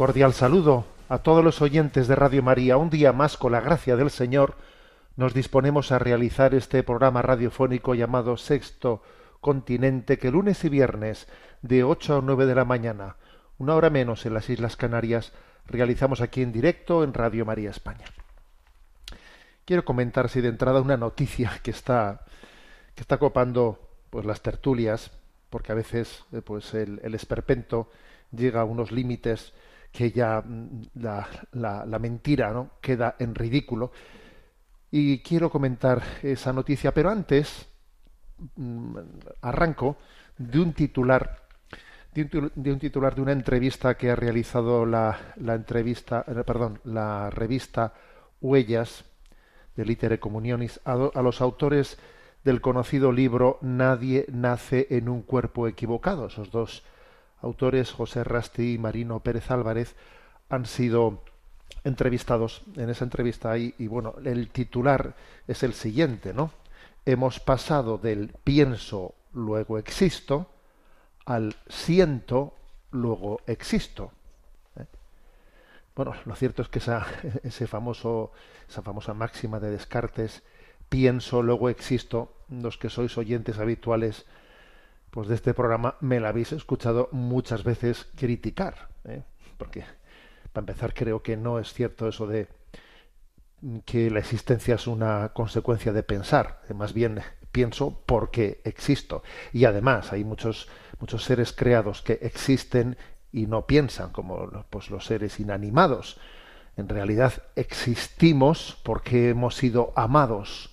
Cordial saludo a todos los oyentes de Radio María. Un día más, con la gracia del Señor, nos disponemos a realizar este programa radiofónico llamado Sexto Continente, que lunes y viernes, de 8 a 9 de la mañana, una hora menos en las Islas Canarias, realizamos aquí en directo en Radio María España. Quiero comentar, si de entrada, una noticia que está, que está copando pues, las tertulias, porque a veces eh, pues, el, el esperpento llega a unos límites que ya mm, la, la- mentira ¿no? queda en ridículo. Y quiero comentar esa noticia, pero antes mm, arranco de un titular de un, titular de una entrevista que ha realizado la, la entrevista eh, perdón la revista Huellas de Litere Comunionis a, a los autores del conocido libro Nadie nace en un cuerpo equivocado. Esos dos autores, José Rasti y Marino Pérez Álvarez, han sido entrevistados en esa entrevista ahí y bueno, el titular es el siguiente, ¿no? Hemos pasado del pienso, luego existo, al siento, luego existo. ¿eh? Bueno, lo cierto es que esa, ese famoso, esa famosa máxima de Descartes, pienso, luego existo, los que sois oyentes habituales pues de este programa me la habéis escuchado muchas veces criticar, ¿eh? porque para empezar creo que no es cierto eso de que la existencia es una consecuencia de pensar, más bien pienso porque existo. Y además hay muchos, muchos seres creados que existen y no piensan, como pues, los seres inanimados. En realidad existimos porque hemos sido amados.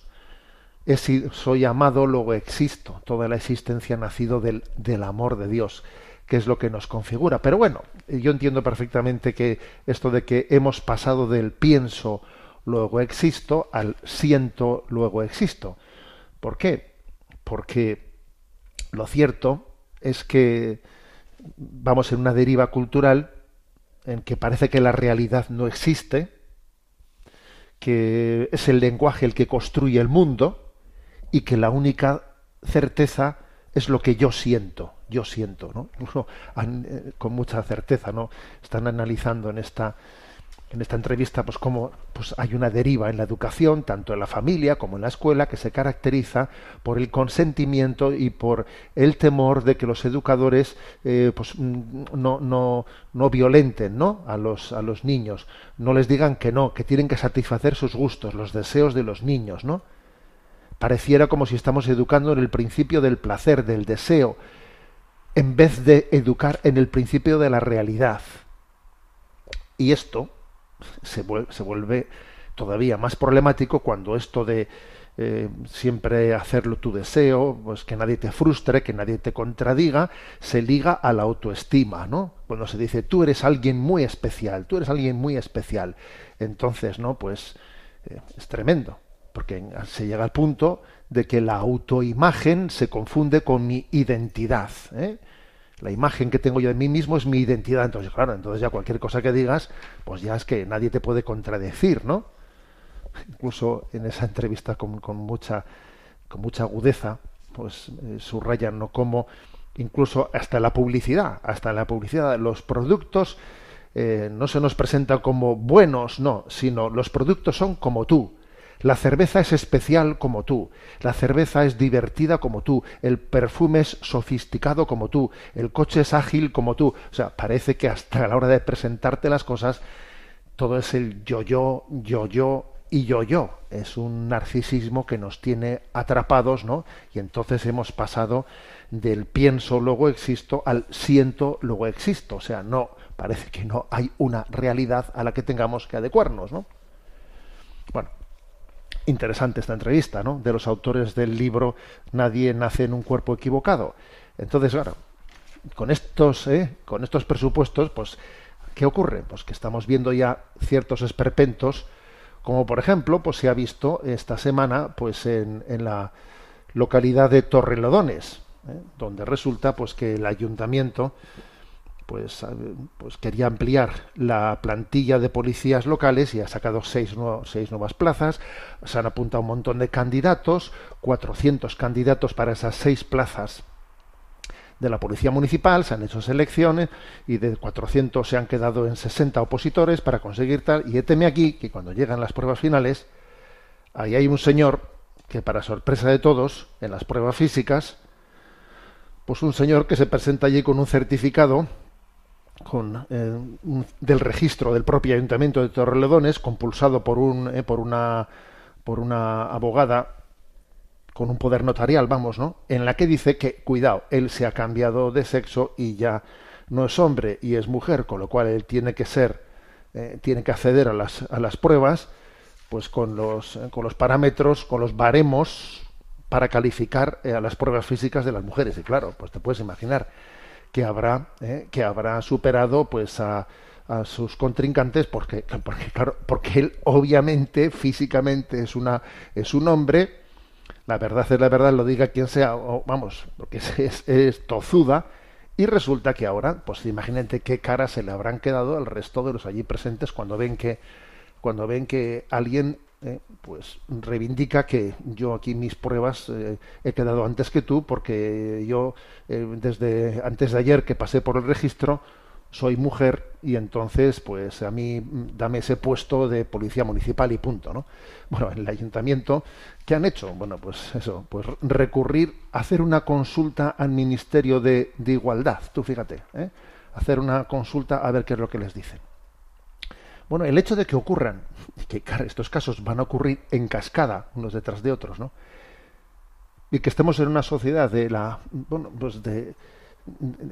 He si- soy amado, luego existo. Toda la existencia ha nacido del, del amor de Dios, que es lo que nos configura. Pero bueno, yo entiendo perfectamente que esto de que hemos pasado del pienso, luego existo, al siento, luego existo. ¿Por qué? Porque lo cierto es que vamos en una deriva cultural en que parece que la realidad no existe, que es el lenguaje el que construye el mundo y que la única pareciera como si estamos educando en el principio del placer del deseo en vez de educar en el principio de la realidad y esto se vuelve, todavía más problemático cuando esto de eh, siempre hacerlo tu deseo, pues que nadie te frustre, que nadie te contradiga, se liga a la autoestima, ¿no? Cuando se dice tú eres alguien muy especial, tú eres alguien muy especial, entonces, ¿no? Pues eh, es tremendo, porque se llega al punto de que la autoimagen se confunde con mi identidad, ¿eh? la imagen que tengo yo de mí mismo es mi identidad. Entonces, claro, entonces ya cualquier cosa que digas, pues ya es que nadie te puede contradecir, ¿no? Incluso en esa entrevista con, mucha, con mucha agudeza, pues eh, subrayan, ¿no? Como incluso hasta la publicidad, hasta la publicidad, los productos eh, no se nos presentan como buenos, no, sino los productos son como tú. La cerveza es especial como tú, la cerveza es divertida como tú, el perfume es sofisticado como tú, el coche es ágil como tú. O sea, parece que hasta la hora de presentarte las cosas, todo es el yo-yo, yo-yo, y yo yo. Es un narcisismo que nos tiene atrapados, ¿no? Y entonces hemos pasado del pienso luego existo al siento luego existo. O sea, no parece que no hay una realidad a la que tengamos que adecuarnos, ¿no? Bueno, interesante esta entrevista, ¿no? De los autores del libro Nadie nace en un cuerpo equivocado. Entonces, claro, con estos, ¿eh? con estos presupuestos, pues, ¿qué ocurre? Pues que estamos viendo ya ciertos esperpentos como por ejemplo pues se ha visto esta semana pues en, en la localidad de Torrelodones ¿eh? donde resulta pues que el ayuntamiento pues, pues quería ampliar la plantilla de policías locales y ha sacado seis, seis nuevas plazas, se han apuntado un montón de candidatos, 400 candidatos para esas seis plazas de la Policía Municipal, se han hecho selecciones y de 400 se han quedado en 60 opositores para conseguir tal. Y teme aquí que cuando llegan las pruebas finales, ahí hay un señor que para sorpresa de todos, en las pruebas físicas, pues un señor que se presenta allí con un certificado con, eh, del registro del propio ayuntamiento de Torreledones, compulsado por, un, eh, por, una, por una abogada con un poder notarial, vamos, ¿no? En la que dice que, cuidado, él se ha cambiado de sexo y ya no es hombre y es mujer, con lo cual él tiene que ser, eh, tiene que acceder a las, a las pruebas, pues con los, eh, con los parámetros, con los baremos para calificar eh, a las pruebas físicas de las mujeres. Y claro, pues te puedes imaginar que habrá, que habrá superado pues a, a sus contrincantes porque, porque claro, porque él obviamente físicamente es una es un hombre la verdad es la verdad, lo diga quien sea, o, vamos, porque es, es, tozuda, y resulta que ahora, pues imagínate qué cara se le habrán quedado al resto de los allí presentes cuando ven que, cuando ven que alguien eh, pues reivindica que yo aquí mis pruebas eh, he quedado antes que tú porque yo eh, desde antes de ayer que pasé por el registro soy mujer y entonces pues a mí mm, dame ese puesto de policía municipal y punto no bueno en el ayuntamiento qué han hecho bueno pues eso pues recurrir hacer una consulta al ministerio de, de igualdad tú fíjate hacer una consulta a ver qué es lo que les dicen bueno el hecho de que ocurran que claro, estos casos van a ocurrir en cascada unos detrás de otros no y que estemos en una sociedad de la bueno pues de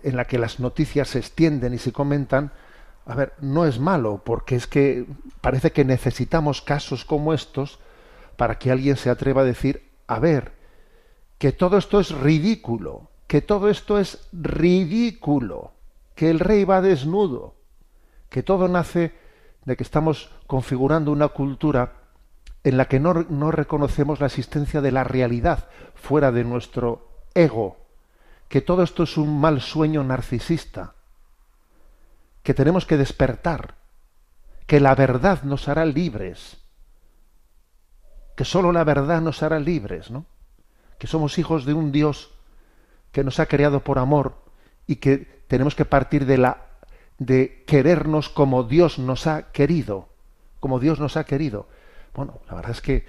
en la que las noticias se extienden y se comentan, a ver, no es malo, porque es que parece que necesitamos casos como estos para que alguien se atreva a decir, a ver, que todo esto es ridículo, que todo esto es ridículo, que el rey va desnudo, que todo nace de que estamos configurando una cultura en la que no, no reconocemos la existencia de la realidad fuera de nuestro ego, que todo esto es un mal sueño narcisista, que tenemos que despertar, que la verdad nos hará libres, que sólo la verdad nos hará libres, ¿no? Que somos hijos de un Dios que nos ha creado por amor y que tenemos que partir de la de querernos como Dios nos ha querido, como Dios nos ha querido. Bueno, la verdad es que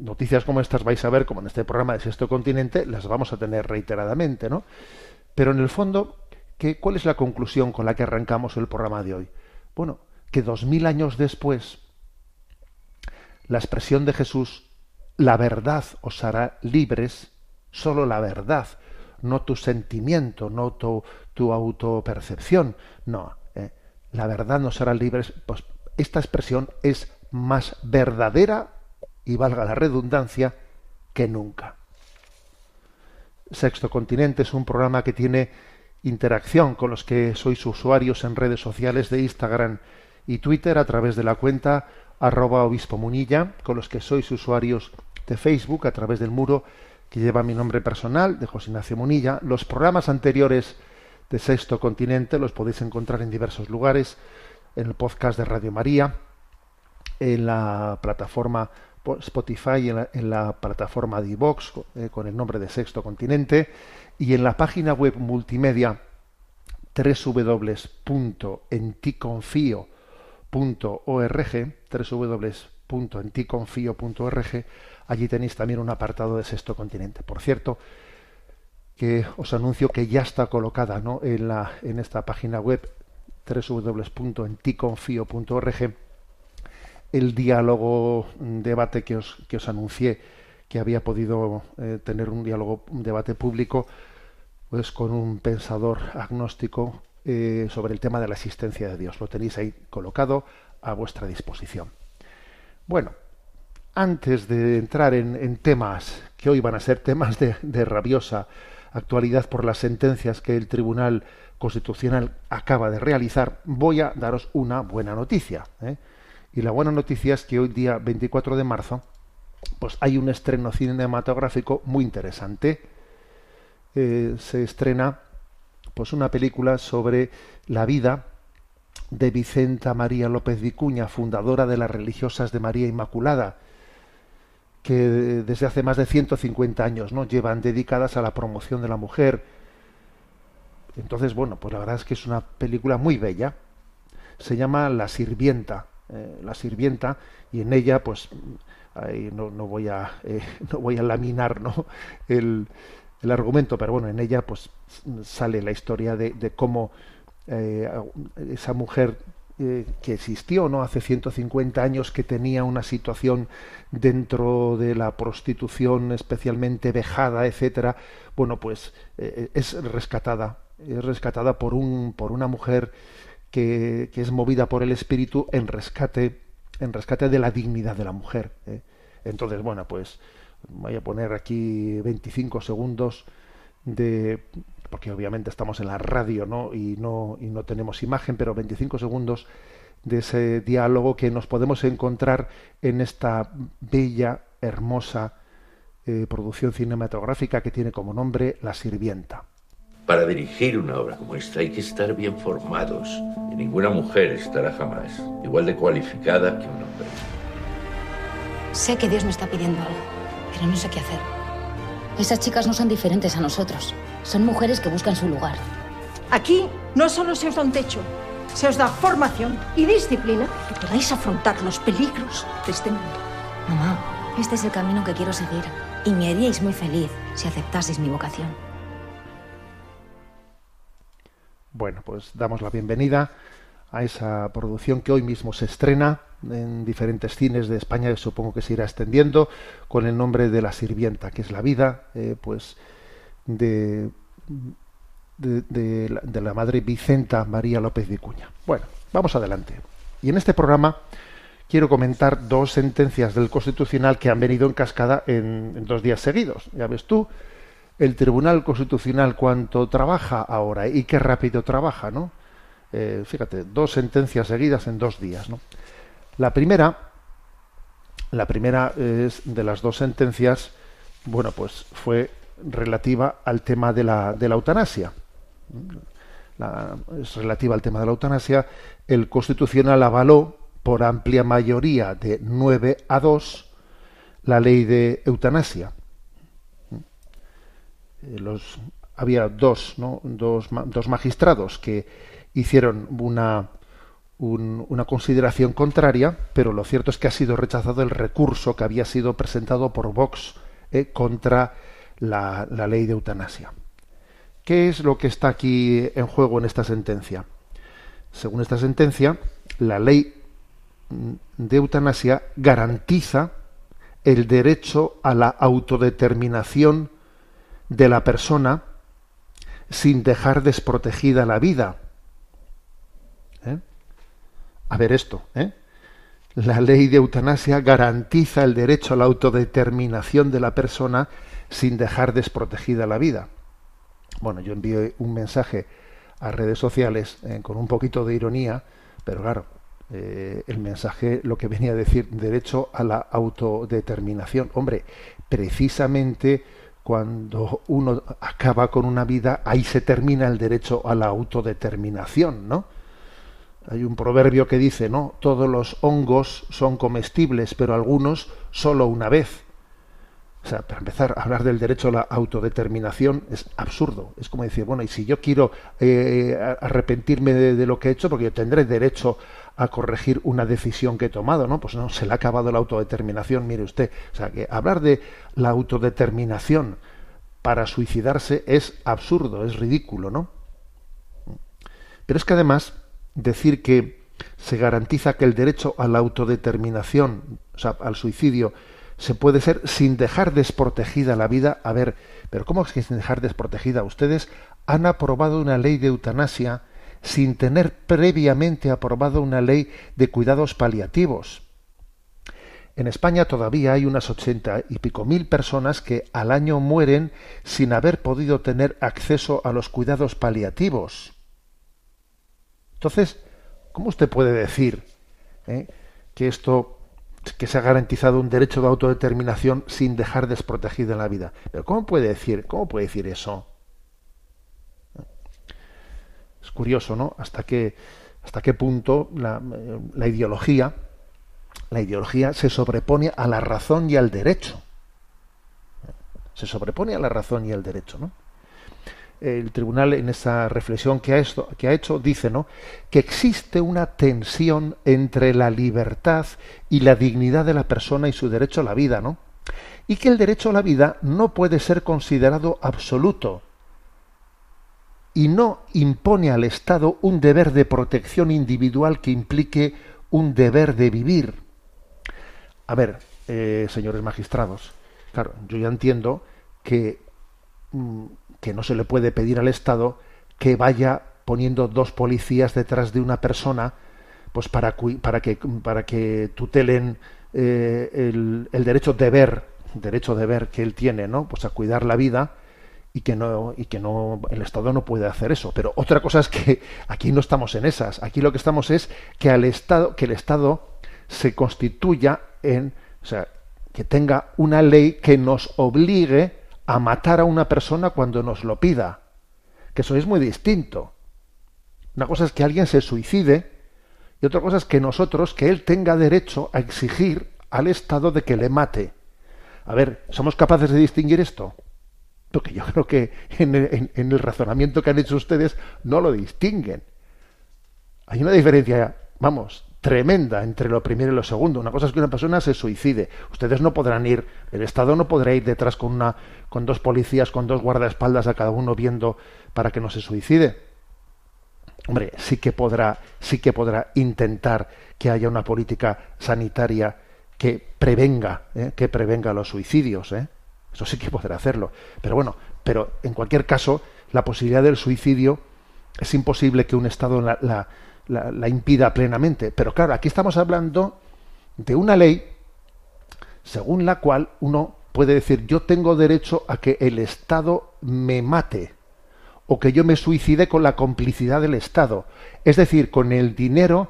noticias como estas vais a ver, como en este programa de Sexto Continente, las vamos a tener reiteradamente, ¿no? Pero en el fondo, ¿qué, ¿cuál es la conclusión con la que arrancamos el programa de hoy? Bueno, que dos mil años después, la expresión de Jesús, la verdad os hará libres, solo la verdad, no tu sentimiento, no tu, tu autopercepción, no, ¿eh? la verdad nos hará libres, pues esta expresión es más verdadera y valga la redundancia, que nunca. Sexto Continente es un programa que tiene interacción con los que sois usuarios en redes sociales de Instagram y Twitter a través de la cuenta arroba obispo munilla, con los que sois usuarios de Facebook a través del muro que lleva mi nombre personal, de José Ignacio Munilla. Los programas anteriores de Sexto Continente los podéis encontrar en diversos lugares, en el podcast de Radio María, en la plataforma Spotify en la, plataforma de iVox eh, con el nombre de Sexto Continente y en la página web multimedia www.enticonfio.org www.enticonfio.org allí tenéis también un apartado de Sexto Continente. Por cierto, que os anuncio que ya está colocada ¿no? en, la, en esta página web www.enticonfio.org el diálogo, un debate que os, que os anuncié, que había podido eh, tener un diálogo, un debate público, pues con un pensador agnóstico eh, sobre el tema de la existencia de Dios. Lo tenéis ahí colocado a vuestra disposición. Bueno, antes de entrar en, temas que hoy van a ser temas de, rabiosa actualidad por las sentencias que el Tribunal Constitucional acaba de realizar, voy a daros una buena noticia. ¿eh? Y la buena noticia es que hoy día 24 de marzo, pues hay un estreno cinematográfico muy interesante. Eh, se estrena pues una película sobre la vida de Vicenta María López Vicuña, fundadora de las religiosas de María Inmaculada, que desde hace más de 150 años ¿no? llevan dedicadas a la promoción de la mujer. Entonces, bueno, pues la verdad es que es una película muy bella. Se llama La Sirvienta. Eh, la Sirvienta, y en ella, pues, no, no, voy a, eh, no voy a laminar ¿no? el, el, argumento, pero bueno, en ella pues sale la historia de, de cómo eh, esa mujer eh, que existió no hace 150 años que tenía una situación dentro de la prostitución especialmente vejada etcétera. Bueno pues eh, es rescatada es rescatada por un por una mujer que, que, es movida por el espíritu en rescate en rescate de la dignidad de la mujer entonces bueno pues voy a poner aquí 25 segundos de porque obviamente estamos en la radio ¿no? Y, no, y no tenemos imagen, pero 25 segundos de ese diálogo que nos podemos encontrar en esta bella, hermosa eh, producción cinematográfica que tiene como nombre La Sirvienta. Para dirigir una obra como esta hay que estar bien formados y ninguna mujer estará jamás igual de cualificada que un hombre. Sé que Dios me está pidiendo algo, pero no sé qué hacer. Esas chicas no son diferentes a nosotros. Son mujeres que buscan su lugar. Aquí no solo se os da un techo, se os da formación y disciplina que podáis afrontar los peligros de este mundo. Mamá, este es el camino que quiero seguir y me haríais muy feliz si aceptaseis mi vocación. Bueno, pues damos la bienvenida a esa producción que hoy mismo se estrena en diferentes cines de España, supongo que se irá extendiendo, con el nombre de La Sirvienta, que es la vida, eh, pues, de, de, la, madre Vicenta María López de Cuña. Bueno, vamos adelante. Y en este programa quiero comentar dos sentencias del Constitucional que han venido en cascada en, dos días seguidos. Ya ves tú, el Tribunal Constitucional cuánto trabaja ahora y qué rápido trabaja, ¿no? Eh, fíjate, dos sentencias seguidas en dos días, ¿no? La primera, la primera es de las dos sentencias, bueno, pues fue relativa al tema de la, de la eutanasia. es relativa al tema de la eutanasia. El Constitucional avaló por amplia mayoría de 9 a 2 la ley de eutanasia. Eh, los, había dos, ¿no? dos, dos magistrados que hicieron una, una consideración contraria, pero lo cierto es que ha sido rechazado el recurso que había sido presentado por Vox eh, contra la, ley de eutanasia. ¿Qué es lo que está aquí en juego en esta sentencia? Según esta sentencia, la ley de eutanasia garantiza el derecho a la autodeterminación de la persona sin dejar desprotegida la vida. ¿Eh? A ver esto, ¿eh? La ley de eutanasia garantiza el derecho a la autodeterminación de la persona sin dejar desprotegida la vida. Bueno, yo envío un mensaje a redes sociales eh, con un poquito de ironía, pero claro, eh, el mensaje lo que venía a decir derecho a la autodeterminación. Hombre, precisamente cuando uno acaba con una vida, ahí se termina el derecho a la autodeterminación, ¿no? Hay un proverbio que dice, ¿no? Todos los hongos son comestibles, pero algunos solo una vez. O sea, para empezar hablar del derecho a la autodeterminación es absurdo. Es como decir, bueno, y si yo quiero eh, arrepentirme de, lo que he hecho, porque yo tendré derecho a corregir una decisión que he tomado, ¿no? Pues no, se le ha acabado la autodeterminación, mire usted. O sea, que hablar de la autodeterminación para suicidarse es absurdo, es ridículo, ¿no? Pero es que además decir que se garantiza que el derecho a la autodeterminación, o sea, al suicidio, se puede ser sin dejar desprotegida la vida. A ver, pero ¿cómo es que sin dejar desprotegida? Ustedes han aprobado una ley de eutanasia sin tener previamente aprobado una ley de cuidados paliativos. En España todavía hay unas ochenta y pico mil personas que al año mueren sin haber podido tener acceso a los cuidados paliativos. Entonces, ¿cómo usted puede decir eh, que esto que se ha garantizado un derecho de autodeterminación sin dejar desprotegida la vida? Pero ¿cómo puede decir, cómo puede decir eso? Es curioso, ¿no? Hasta qué, hasta qué punto la, la ideología, la ideología se sobrepone a la razón y al derecho. Se sobrepone a la razón y al derecho, ¿no? El tribunal en esa reflexión que ha, hecho, que ha hecho dice, ¿no? Que existe una tensión entre la libertad y la dignidad de la persona y su derecho a la vida, ¿no? Y que el derecho a la vida no puede ser considerado absoluto, y no impone al Estado un deber de protección individual que implique un deber de vivir. A ver, eh, señores magistrados, claro, yo ya entiendo que, mm, que no se le puede pedir al Estado que vaya poniendo dos policías detrás de una persona pues para, para, que, para que tutelen eh, el, el derecho de ver, derecho de ver que él tiene, ¿no? Pues a cuidar la vida, y que no y que no el Estado no puede hacer eso pero otra cosa es que aquí no estamos en esas aquí lo que estamos es que al Estado que el Estado se constituya en o sea que tenga una ley que nos obligue a matar a una persona cuando nos lo pida que eso es muy distinto. Una cosa es que alguien se suicide y otra cosa es que nosotros que él tenga derecho a exigir al Estado de que le mate. A ver somos capaces de distinguir esto porque yo creo que en el, en, en el, razonamiento que han hecho ustedes no lo distinguen. Hay una diferencia, vamos, tremenda entre lo primero y lo segundo. Una cosa es que una persona se suicide. Ustedes no podrán ir, el Estado no podrá ir detrás con una, con dos policías, con dos guardaespaldas a cada uno viendo para que no se suicide. Hombre, sí que podrá, sí que podrá intentar que haya una política sanitaria que prevenga, ¿eh? que prevenga los suicidios, ¿eh? Eso sí que podrá hacerlo. Pero bueno, pero en cualquier caso, la posibilidad del suicidio es imposible que un Estado la, la, la, impida plenamente. Pero claro, aquí estamos hablando de una ley según la cual uno puede decir yo tengo derecho a que el Estado me mate o que yo me suicide con la complicidad del Estado. Es decir, con el dinero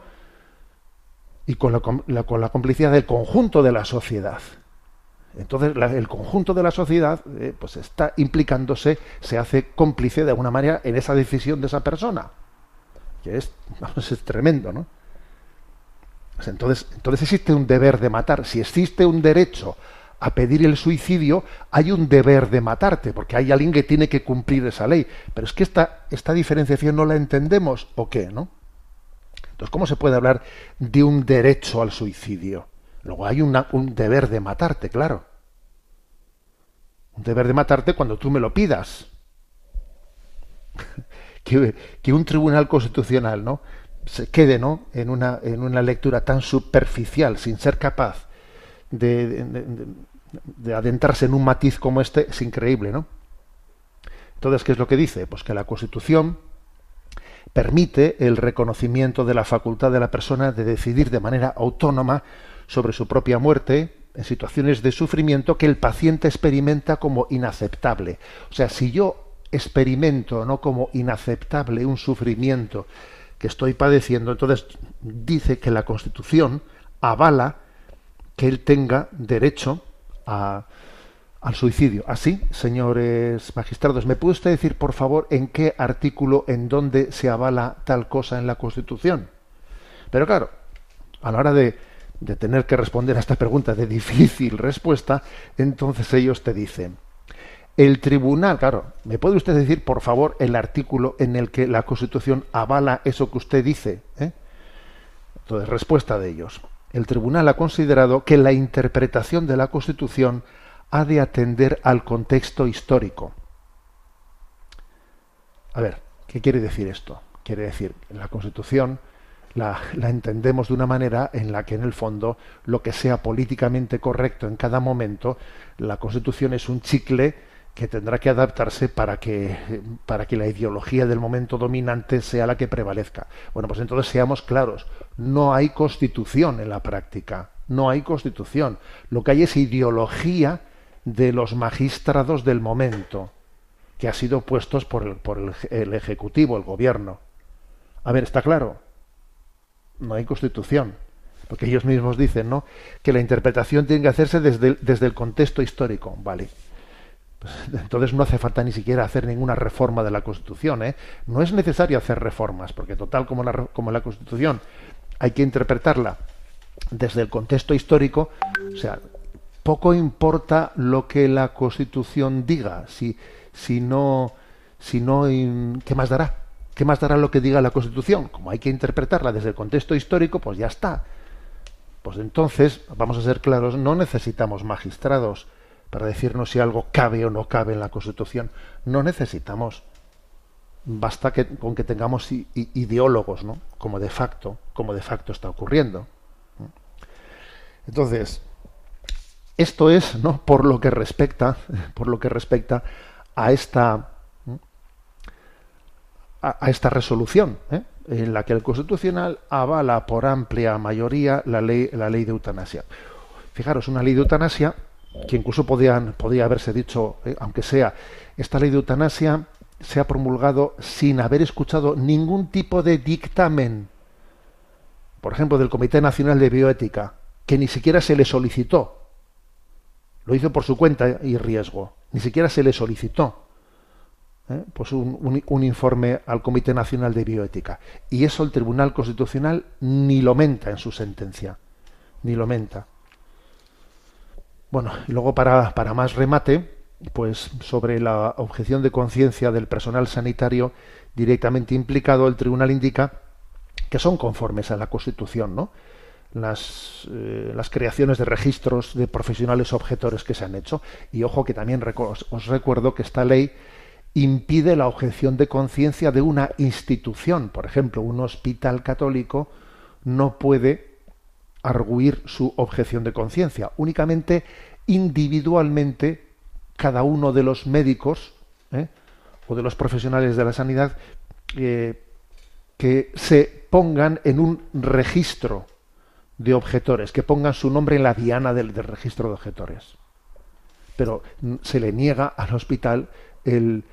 y con la, con la complicidad del conjunto de la sociedad. Entonces el conjunto de la sociedad eh, pues está implicándose, se hace cómplice de alguna manera en esa decisión de esa persona, que es, es tremendo, ¿no? Entonces, entonces existe un deber de matar. Si existe un derecho a pedir el suicidio, hay un deber de matarte, porque hay alguien que tiene que cumplir esa ley. Pero es que esta, esta diferenciación no la entendemos, ¿o qué? ¿no? Entonces, ¿cómo se puede hablar de un derecho al suicidio? Luego hay un deber de matarte, claro. Un deber de matarte cuando tú me lo pidas. Que, un tribunal constitucional ¿no? se quede ¿no? en, una, en una lectura tan superficial, sin ser capaz de, de, de, de, adentrarse en un matiz como este, es increíble, ¿no? Entonces, ¿qué es lo que dice? Pues que la Constitución permite el reconocimiento de la facultad de la persona de decidir de manera autónoma sobre su propia muerte en situaciones de sufrimiento que el paciente experimenta como inaceptable. O sea, si yo experimento no como inaceptable un sufrimiento que estoy padeciendo, entonces dice que la Constitución avala que él tenga derecho a, al suicidio. Así, señores magistrados, ¿me puede usted decir, por favor, en qué artículo, en dónde se avala tal cosa en la Constitución? Pero claro, a la hora de, de tener que responder a esta pregunta de difícil respuesta, entonces ellos te dicen, el tribunal, claro, ¿me puede usted decir, por favor, el artículo en el que la Constitución avala eso que usted dice? ¿Eh? Entonces, respuesta de ellos. El tribunal ha considerado que la interpretación de la Constitución ha de atender al contexto histórico. A ver, ¿qué quiere decir esto? Quiere decir, la Constitución la entendemos de una manera en la que en el fondo lo que sea políticamente correcto en cada momento, la Constitución es un chicle que tendrá que adaptarse para que, para que la ideología del momento dominante sea la que prevalezca. Bueno, pues entonces seamos claros, no hay constitución en la práctica, no hay constitución. Lo que hay es ideología de los magistrados del momento, que ha sido puestos por el, por el, Ejecutivo, el Gobierno. A ver, ¿está claro? No hay constitución porque ellos mismos dicen ¿no? que la interpretación tiene que hacerse desde desde el contexto histórico. Vale. Pues, entonces no hace falta ni siquiera hacer ninguna reforma de la Constitución. ¿eh? No es necesario hacer reformas, porque total como la, como la Constitución hay que interpretarla desde el contexto histórico, o sea, poco importa lo que la Constitución diga, si, si no, si no, ¿qué más dará? ¿Qué más dará lo que diga la Constitución? Como hay que interpretarla desde el contexto histórico, pues ya está. Pues entonces, vamos a ser claros, no necesitamos magistrados para decirnos si algo cabe o no cabe en la Constitución. No necesitamos. Basta que, con que tengamos ideólogos, ¿no? Como de facto, como de facto está ocurriendo. Entonces, esto es, ¿no? Por lo que respecta, por lo que respecta a esta a, esta resolución, ¿eh? en la que el Constitucional avala por amplia mayoría la ley, la ley de eutanasia. Fijaros, una ley de eutanasia que incluso podían, podía haberse dicho, eh, aunque sea, esta ley de eutanasia se ha promulgado sin haber escuchado ningún tipo de dictamen, por ejemplo, del Comité Nacional de Bioética, que ni siquiera se le solicitó. Lo hizo por su cuenta y riesgo. Ni siquiera se le solicitó. ¿eh? pues un, un, un, informe al Comité Nacional de Bioética. Y eso el Tribunal Constitucional ni lo menta en su sentencia. Ni lo menta. Bueno, y luego para, para más remate, pues sobre la objeción de conciencia del personal sanitario directamente implicado, el tribunal indica que son conformes a la Constitución, ¿no? Las, eh, las creaciones de registros de profesionales objetores que se han hecho. Y ojo que también os, recuerdo que esta ley impide la objeción de conciencia de una institución. Por ejemplo, un hospital católico no puede arguir su objeción de conciencia. Únicamente individualmente cada uno de los médicos ¿eh? o de los profesionales de la sanidad eh, que se pongan en un registro de objetores, que pongan su nombre en la diana del, registro de objetores. Pero se le niega al hospital el,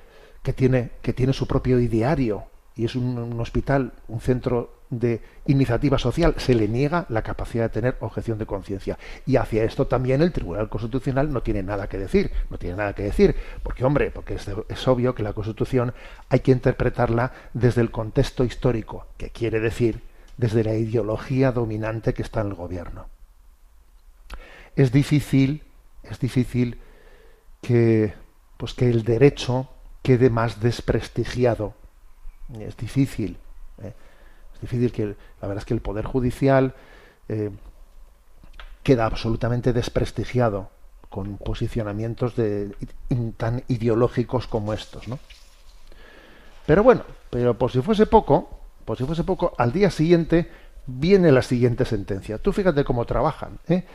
que tiene, que tiene su propio ideario y es un, hospital, un centro de iniciativa social, se le niega la capacidad de tener objeción de conciencia. Y hacia esto también el Tribunal Constitucional no tiene nada que decir, no tiene nada que decir, porque hombre, porque es, es obvio que la Constitución hay que interpretarla desde el contexto histórico, que quiere decir desde la ideología dominante que está en el gobierno. Es difícil, es difícil que, pues que el derecho quede más desprestigiado. Es difícil. ¿Eh? Es difícil que, la verdad es que el Poder Judicial eh, queda absolutamente desprestigiado con posicionamientos de, tan ideológicos como estos, ¿no? Pero bueno, pero por si fuese poco, por si fuese poco, al día siguiente viene la siguiente sentencia. Tú fíjate cómo trabajan, ¿eh?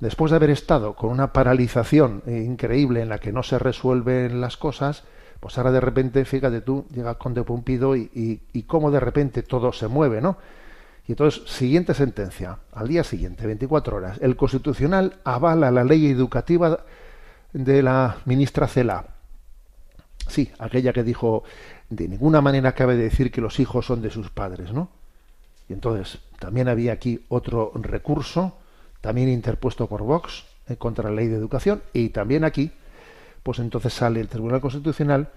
Después de haber estado con una paralización increíble en la que no se resuelven las cosas, pues ahora de repente, fíjate tú, llega el conde Pumpido y, cómo de repente todo se mueve, ¿no? Y entonces, siguiente sentencia, al día siguiente, 24 horas, el Constitucional avala la ley educativa de la ministra Cela. Sí, aquella que dijo, de ninguna manera cabe decir que los hijos son de sus padres, ¿no? Y entonces, también había aquí otro recurso, también interpuesto por Vox, eh, contra la ley de educación, y también aquí, pues entonces sale el Tribunal Constitucional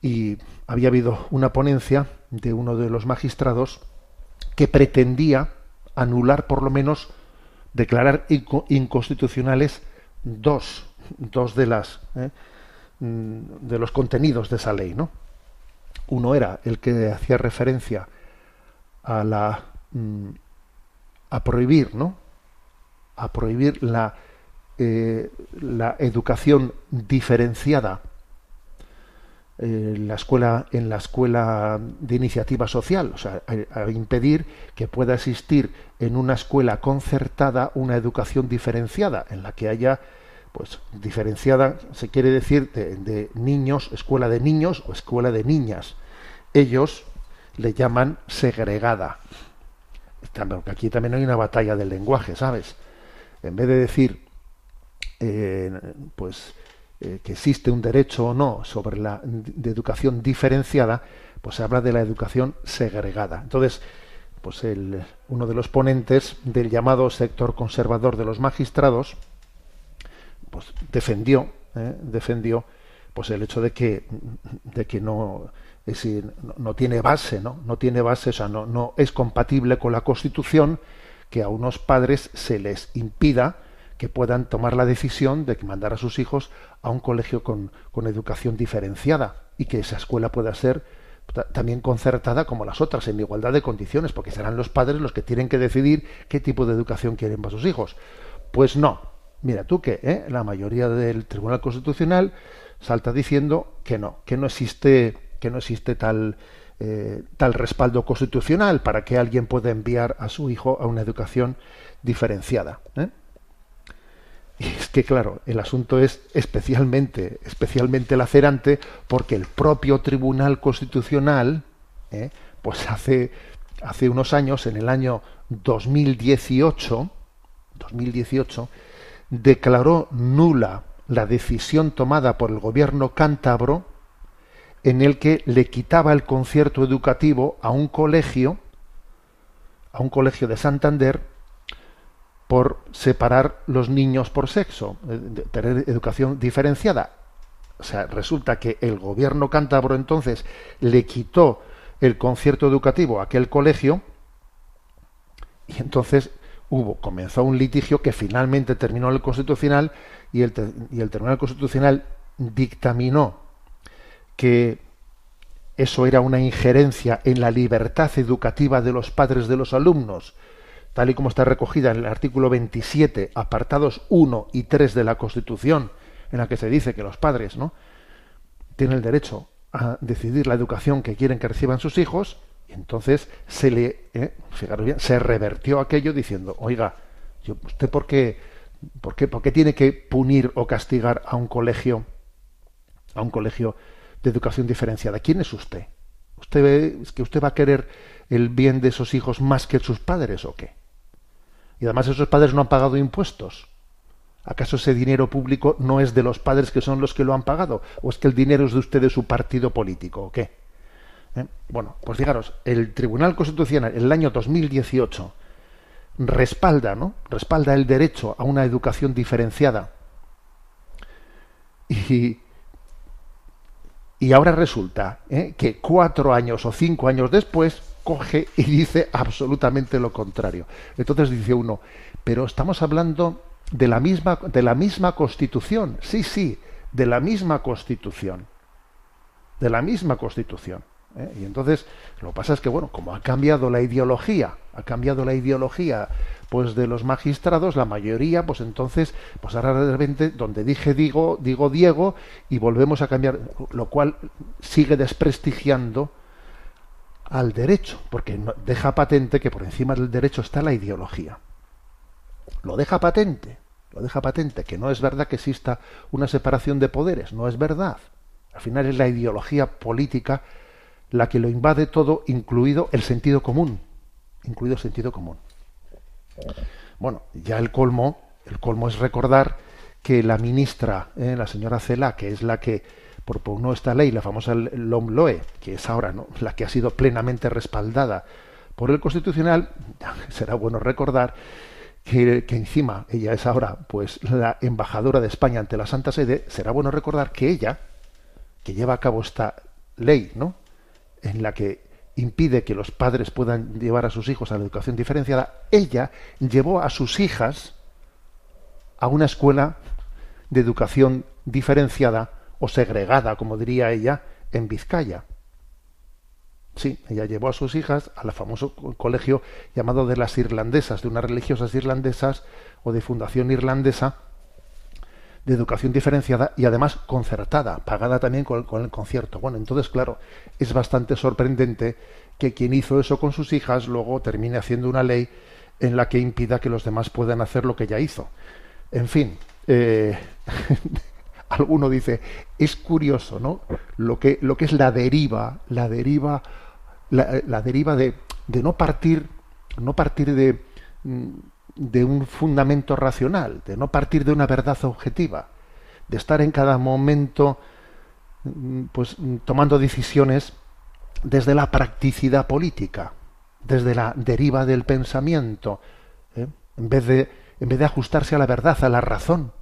y había habido una ponencia de uno de los magistrados que pretendía anular por lo menos declarar inconstitucionales dos, dos de las ¿eh? de los contenidos de esa ley, ¿no? Uno era el que hacía referencia a la a prohibir, ¿no? A prohibir la eh, la educación diferenciada eh, la escuela en la escuela de iniciativa social, o sea, a, impedir que pueda existir en una escuela concertada una educación diferenciada, en la que haya pues diferenciada se quiere decir de, niños, escuela de niños o escuela de niñas. Ellos le llaman segregada. Aquí también hay una batalla del lenguaje, ¿sabes? En vez de decir, eh, pues, eh, que existe un derecho o no sobre la de educación diferenciada, pues se habla de la educación segregada. Entonces, pues el, uno de los ponentes del llamado sector conservador de los magistrados, pues defendió, ¿eh? defendió, pues el hecho de que, de que no, no, no tiene base, ¿no? No tiene base, o sea, no, no es compatible con la Constitución que a unos padres se les impida que puedan tomar la decisión de mandar a sus hijos a un colegio con, con educación diferenciada y que esa escuela pueda ser ta- también concertada como las otras, en igualdad de condiciones, porque serán los padres los que tienen que decidir qué tipo de educación quieren para sus hijos. Pues no. Mira tú que ¿eh? la mayoría del Tribunal Constitucional salta diciendo que no, que no existe, que no existe tal, eh, tal respaldo constitucional para que alguien pueda enviar a su hijo a una educación diferenciada. ¿eh? Y es que, claro, el asunto es especialmente, especialmente lacerante porque el propio Tribunal Constitucional, ¿eh? pues hace, hace unos años, en el año 2018, 2018, declaró nula la decisión tomada por el gobierno cántabro en el que le quitaba el concierto educativo a un colegio, a un colegio de Santander, por separar los niños por sexo, eh, tener educación diferenciada. O sea, resulta que el gobierno cántabro entonces le quitó el concierto educativo a aquel colegio y entonces hubo, comenzó un litigio que finalmente terminó en el Constitucional y el, y el Tribunal Constitucional dictaminó que eso era una injerencia en la libertad educativa de los padres de los alumnos, tal y como está recogida en el artículo 27, apartados 1 y 3 de la Constitución, en la que se dice que los padres ¿no? tienen el derecho a decidir la educación que quieren que reciban sus hijos, y entonces se le, eh, bien, se revertió aquello diciendo, oiga, ¿usted por qué, por qué, por qué tiene que punir o castigar a un colegio, a un colegio de educación diferenciada? ¿Quién es usted? ¿Usted es que usted va a querer el bien de esos hijos más que sus padres o qué? Y además esos padres no han pagado impuestos. ¿Acaso ese dinero público no es de los padres que son los que lo han pagado? ¿O es que el dinero es de usted de su partido político o qué? ¿Eh? Bueno, pues fijaros, el Tribunal Constitucional en el año 2018 respalda, ¿no? Respalda el derecho a una educación diferenciada. Y, y ahora resulta ¿eh? que cuatro años o cinco años después coge y dice absolutamente lo contrario. Entonces dice uno, pero estamos hablando de la misma, de la misma constitución. Sí, sí, de la misma constitución. De la misma constitución. ¿eh? Y entonces lo que pasa es que, bueno, como ha cambiado la ideología, ha cambiado la ideología pues de los magistrados, la mayoría, pues entonces, pues ahora de repente, donde dije digo, digo Diego, y volvemos a cambiar, lo cual sigue desprestigiando al derecho, porque deja patente que por encima del derecho está la ideología. Lo deja patente, lo deja patente, que no es verdad que exista una separación de poderes, no es verdad. Al final es la ideología política la que lo invade todo, incluido el sentido común, incluido el sentido común. Bueno, ya el colmo, el colmo es recordar que la ministra, eh, la señora Cela, que es la que propugnó esta ley, la famosa LOMLOE, que es ahora ¿no? la que ha sido plenamente respaldada por el Constitucional, será bueno recordar que, que encima ella es ahora pues la embajadora de España ante la Santa Sede, será bueno recordar que ella, que lleva a cabo esta ley, ¿no? en la que impide que los padres puedan llevar a sus hijos a la educación diferenciada, ella llevó a sus hijas a una escuela de educación diferenciada o segregada, como diría ella, en Vizcaya. Sí, ella llevó a sus hijas al famoso co- colegio llamado de las irlandesas, de unas religiosas irlandesas o de fundación irlandesa, de educación diferenciada y además concertada, pagada también con, con el concierto. Bueno, entonces, claro, es bastante sorprendente que quien hizo eso con sus hijas luego termine haciendo una ley en la que impida que los demás puedan hacer lo que ya hizo. En fin, eh, alguno dice, es curioso, ¿no? Lo que, lo que es la deriva, la deriva, la, deriva de, de, no partir, no partir de, de un fundamento racional, de no partir de una verdad objetiva, de estar en cada momento pues tomando decisiones desde la practicidad política, desde la deriva del pensamiento, ¿eh? en, vez de, en vez de ajustarse a la verdad, a la razón,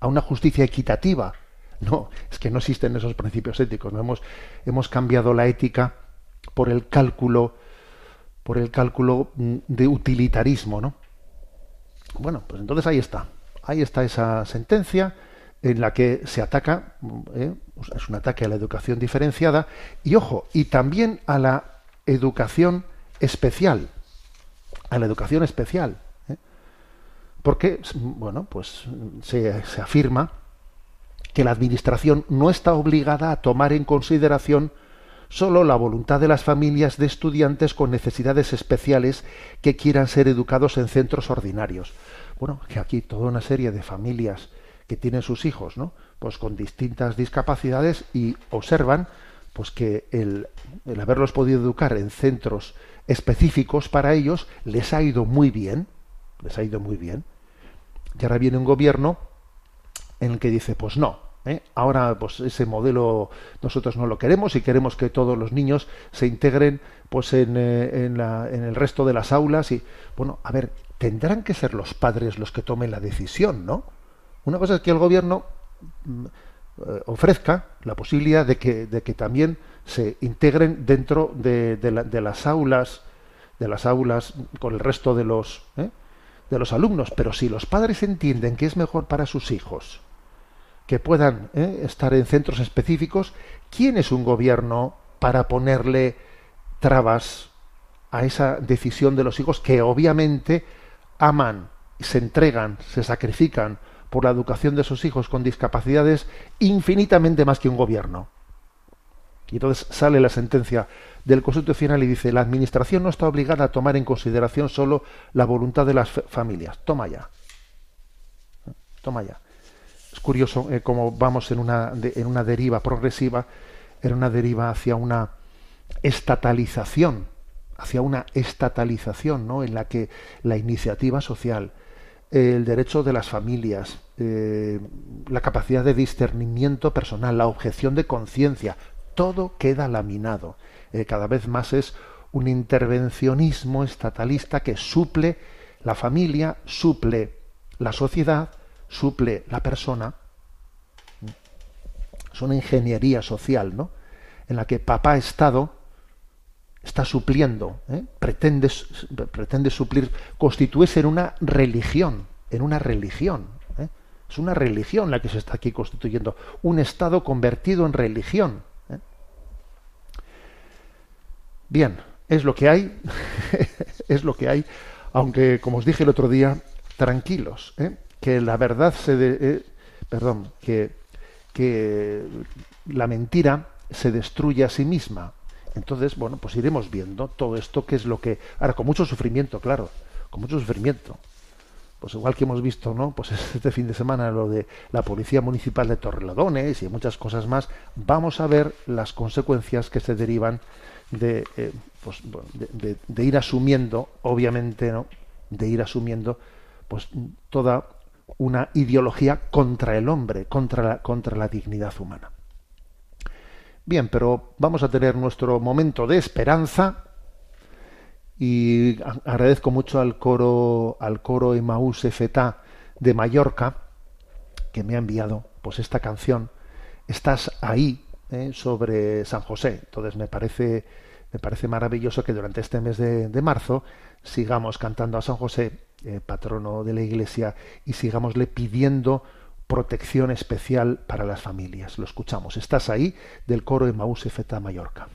a una justicia equitativa. No, es que no existen esos principios éticos. ¿no? Hemos, hemos cambiado la ética por el cálculo, por el cálculo de utilitarismo, ¿no? Bueno, pues entonces ahí está. Ahí está esa sentencia en la que se ataca, ¿eh? es un ataque a la educación diferenciada, y ojo, y también a la educación especial, a la educación especial. Porque, bueno, pues se, se afirma que la Administración no está obligada a tomar en consideración solo la voluntad de las familias de estudiantes con necesidades especiales que quieran ser educados en centros ordinarios. Bueno, que aquí toda una serie de familias que tienen sus hijos, ¿no? Pues con distintas discapacidades y observan pues que el, el haberlos podido educar en centros específicos para ellos les ha ido muy bien, les ha ido muy bien. Y ahora viene un gobierno en el que dice, pues no, ¿eh? ahora pues ese modelo nosotros no lo queremos y queremos que todos los niños se integren pues en, eh, en, el resto de las aulas y bueno, a ver, tendrán que ser los padres los que tomen la decisión, ¿no? Una cosa es que el gobierno mm, eh, ofrezca la posibilidad de que, de que también se integren dentro de, de, la, de, las aulas, de las aulas con el resto de los. De los alumnos. Pero si los padres entienden que es mejor para sus hijos que puedan ¿eh? estar en centros específicos, ¿quién es un gobierno para ponerle trabas a esa decisión de los hijos que obviamente aman, se entregan, se sacrifican por la educación de sus hijos con discapacidades infinitamente más que un gobierno. Y entonces sale la sentencia del Constitucional y dice, la Administración no está obligada a tomar en consideración solo la voluntad de las familias. Toma ya. Toma ya. Es curioso eh, cómo vamos en una, en una deriva progresiva, en una deriva hacia una estatalización, hacia una estatalización, ¿no? En la que la iniciativa social, el derecho de las familias, eh, la capacidad de discernimiento personal, la objeción de conciencia, todo queda laminado. Eh, cada vez más es un intervencionismo estatalista que suple la familia, suple la sociedad, suple la persona. Es una ingeniería social, ¿no? En la que papá Estado está supliendo, ¿eh? pretende, pretende suplir, constituirse en una religión, en una religión. ¿eh? Es una religión la que se está aquí constituyendo, un Estado convertido en religión. ¿eh? Bien, es lo que hay, es lo que hay, aunque como os dije el otro día, tranquilos, que la verdad se, de, perdón, que, que la mentira se destruye a sí misma entonces, bueno, pues iremos viendo todo esto, que es lo que. Ahora, con mucho sufrimiento, claro, con mucho sufrimiento. Pues igual que hemos visto, ¿no? Pues este fin de semana lo de la Policía Municipal de Torrelodones y muchas cosas más, vamos a ver las consecuencias que se derivan de, eh, pues, de, de, ir asumiendo, obviamente, ¿no? De ir asumiendo, pues toda una ideología contra el hombre, contra la, contra la dignidad humana. Bien, pero vamos a tener nuestro momento de esperanza y agradezco mucho al coro al coro Emaús Efetá de Mallorca que me ha enviado pues esta canción. Estás ahí ¿eh? sobre San José. Entonces me parece me parece maravilloso que durante este mes de, marzo sigamos cantando a San José, eh, patrono de la Iglesia, y sigámosle pidiendo protección especial para las familias. Lo escuchamos. Estás ahí del coro de Maús Feta Mallorca.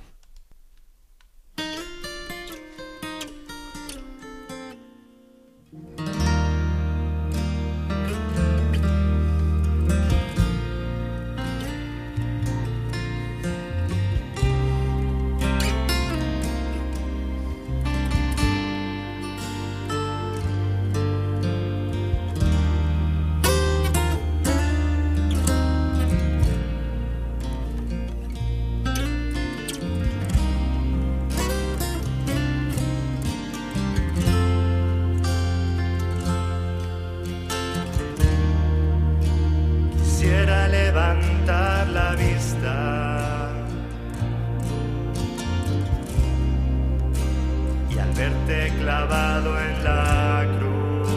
verte clavado en la cruz.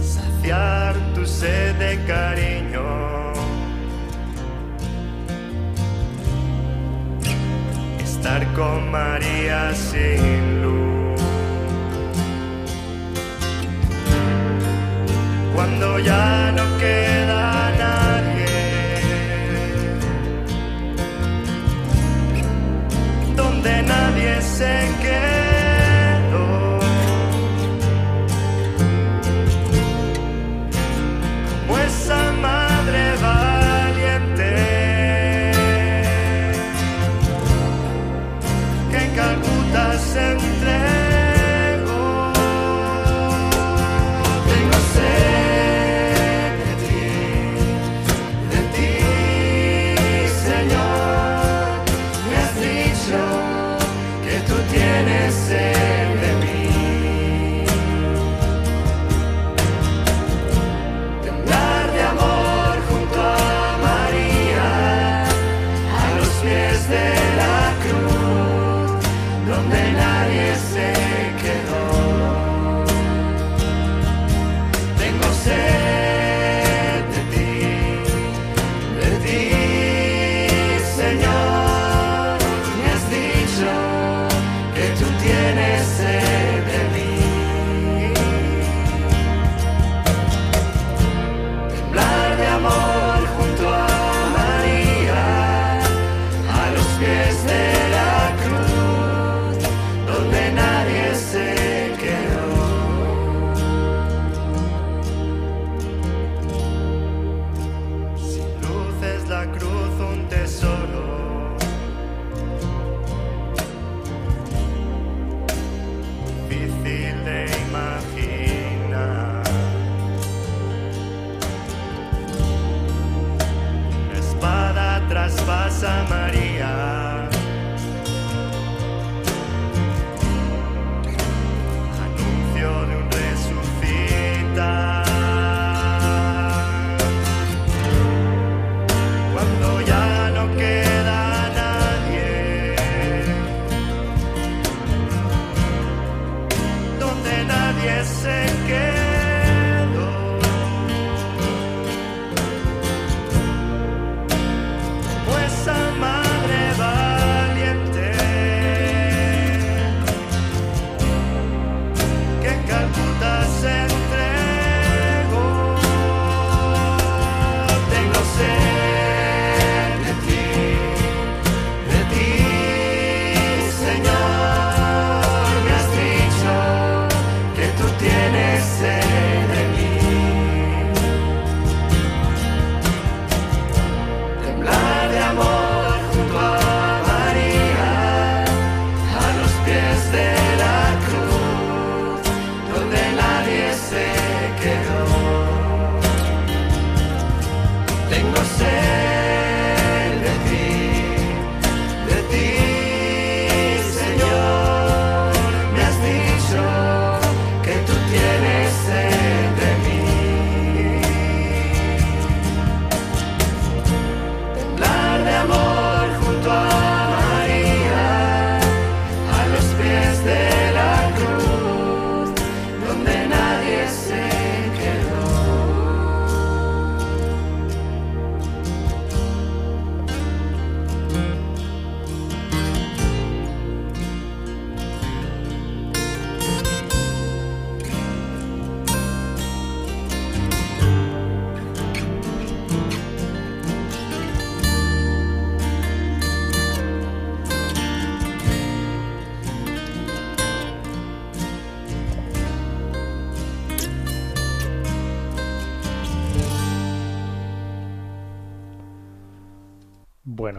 Saciar tu sed de cariño. Estar con María sin luz. Cuando ya no queda sing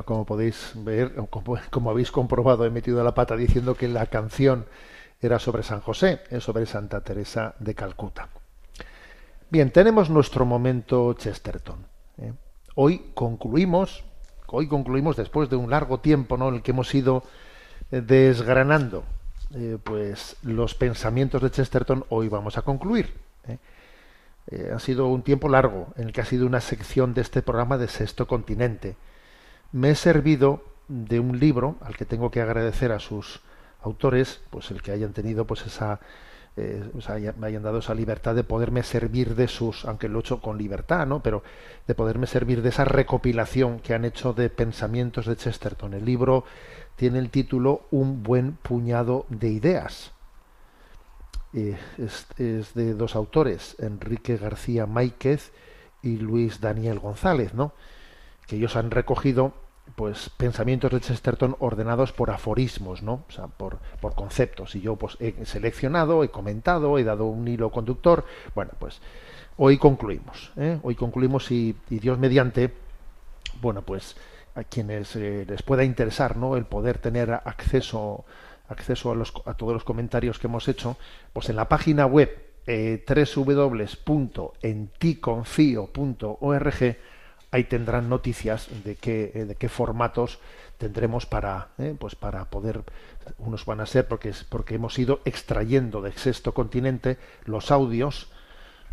como podéis ver, como, habéis comprobado, he metido la pata diciendo que la canción era sobre San José, es sobre Santa Teresa de Calcuta. Bien, tenemos nuestro momento Chesterton. ¿eh? Hoy concluimos, hoy concluimos después de un largo tiempo, ¿no? En el que hemos ido eh, desgranando, eh, pues los pensamientos de Chesterton. Hoy vamos a concluir. ha sido un tiempo largo en el que ha sido una sección de este programa de Sexto Continente me he servido de un libro al que tengo que agradecer a sus autores, pues el que hayan tenido pues esa eh, o sea, me hayan dado esa libertad de poderme servir de sus, aunque lo he hecho con libertad, ¿no? Pero de poderme servir de esa recopilación que han hecho de pensamientos de Chesterton. El libro tiene el título Un buen puñado de ideas. Es, es, de dos autores, Enrique García Máiquez y Luis Daniel González, ¿no? Que ellos han recogido pues pensamientos de Chesterton ordenados por aforismos, ¿no? O sea, por, por conceptos. Y yo pues he seleccionado, he comentado, he dado un hilo conductor. Bueno, pues hoy concluimos. ¿eh? Hoy concluimos y, Dios mediante, bueno, pues a quienes eh, les pueda interesar, ¿no? El poder tener acceso acceso a, los, a todos los comentarios que hemos hecho, pues en la página web eh, www.enticonfio.org ahí tendrán noticias de qué, eh, de formatos tendremos para, eh, pues para poder, unos van a ser porque, es, porque hemos ido extrayendo del sexto continente los audios,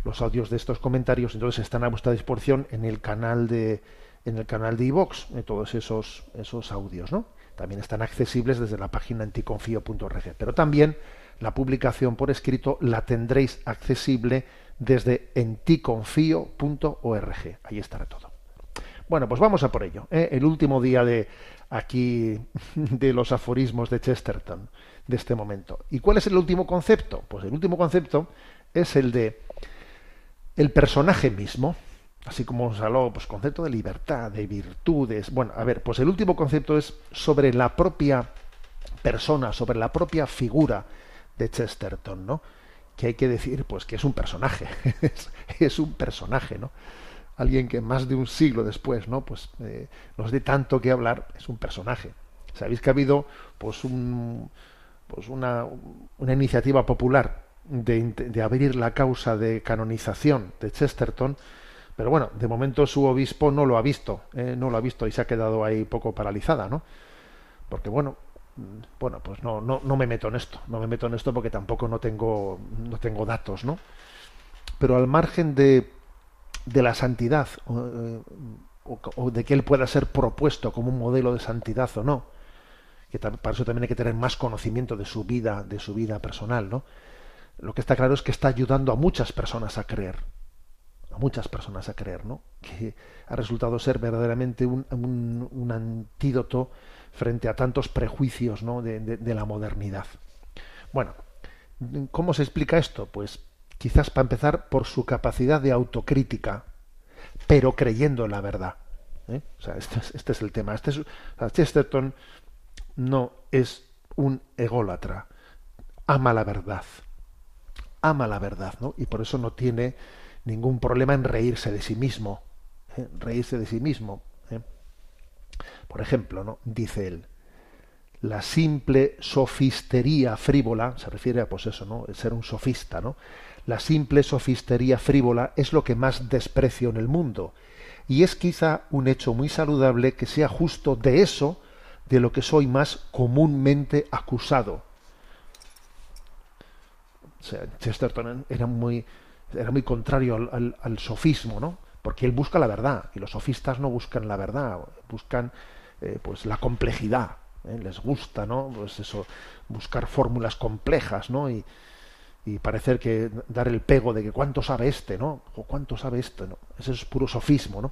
los audios de estos comentarios, entonces están a vuestra disposición en el canal de en el canal de iVox, de todos esos, esos audios, ¿no? También están accesibles desde la página anticonfío.org. Pero también la publicación por escrito la tendréis accesible desde enticonfío.org. Ahí estará todo. Bueno, pues vamos a por ello. ¿eh? El último día de aquí de los aforismos de Chesterton, de este momento. ¿Y cuál es el último concepto? Pues el último concepto es el de el personaje mismo. Así como os habló, pues concepto de libertad, de virtudes. Bueno, a ver, pues el último concepto es sobre la propia persona, sobre la propia figura de Chesterton, ¿no? Que hay que decir, pues que es un personaje, es, es un personaje, ¿no? Alguien que más de un siglo después, ¿no? Pues eh, nos dé tanto que hablar, es un personaje. Sabéis que ha habido, pues, un, pues una, una iniciativa popular de, de abrir la causa de canonización de Chesterton, pero bueno, de momento su obispo no lo ha visto, eh, no lo ha visto y se ha quedado ahí poco paralizada, ¿no? Porque bueno, bueno, pues no, no, no me meto en esto, no me meto en esto porque tampoco no tengo, no tengo datos, ¿no? Pero al margen de, de la santidad, o, o, de que él pueda ser propuesto como un modelo de santidad o no, que para eso también hay que tener más conocimiento de su vida, de su vida personal, ¿no? Lo que está claro es que está ayudando a muchas personas a creer, a muchas personas a creer, ¿no? Que ha resultado ser verdaderamente un, un, antídoto frente a tantos prejuicios ¿no? de, de, la modernidad. Bueno, ¿cómo se explica esto? Pues quizás para empezar por su capacidad de autocrítica, pero creyendo en la verdad. ¿eh? O sea, este es, este es, el tema. Este es, o Chesterton no es un ególatra, ama la verdad, ama la verdad, ¿no? Y por eso no tiene ningún problema en reírse de sí mismo, ¿eh? reírse de sí mismo. ¿eh? Por ejemplo, ¿no? dice él, la simple sofistería frívola, se refiere a pues eso, ¿no? Ser un sofista, ¿no? La simple sofistería frívola es lo que más desprecio en el mundo. Y es quizá un hecho muy saludable que sea justo de eso de lo que soy más comúnmente acusado. O sea, Chesterton era muy, era muy contrario al, sofismo, ¿no? Porque él busca la verdad y los sofistas no buscan la verdad, buscan eh, pues la complejidad. ¿eh? Les gusta, ¿no? Pues eso, buscar fórmulas complejas, ¿no? Y, parecer que dar el pego de que cuánto sabe este, ¿no? O cuánto sabe este, ¿no? Ese es puro sofismo, ¿no?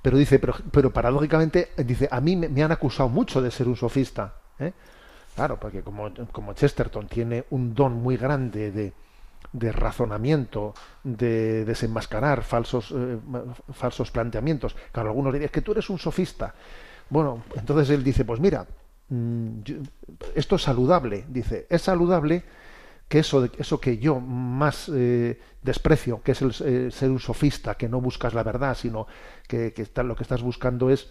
Pero dice, pero, pero paradójicamente dice, a mí me, me, han acusado mucho de ser un sofista, ¿eh? Claro, porque como, como Chesterton tiene un don muy grande de, de razonamiento, de desenmascarar falsos, eh, falsos planteamientos. Claro, algunos dirían que tú eres un sofista. Bueno, entonces él dice, pues mira, yo, esto es saludable. Dice, es saludable que eso, eso que yo más eh, desprecio, que es el eh, ser un sofista, que no buscas la verdad, sino que, lo que estás buscando es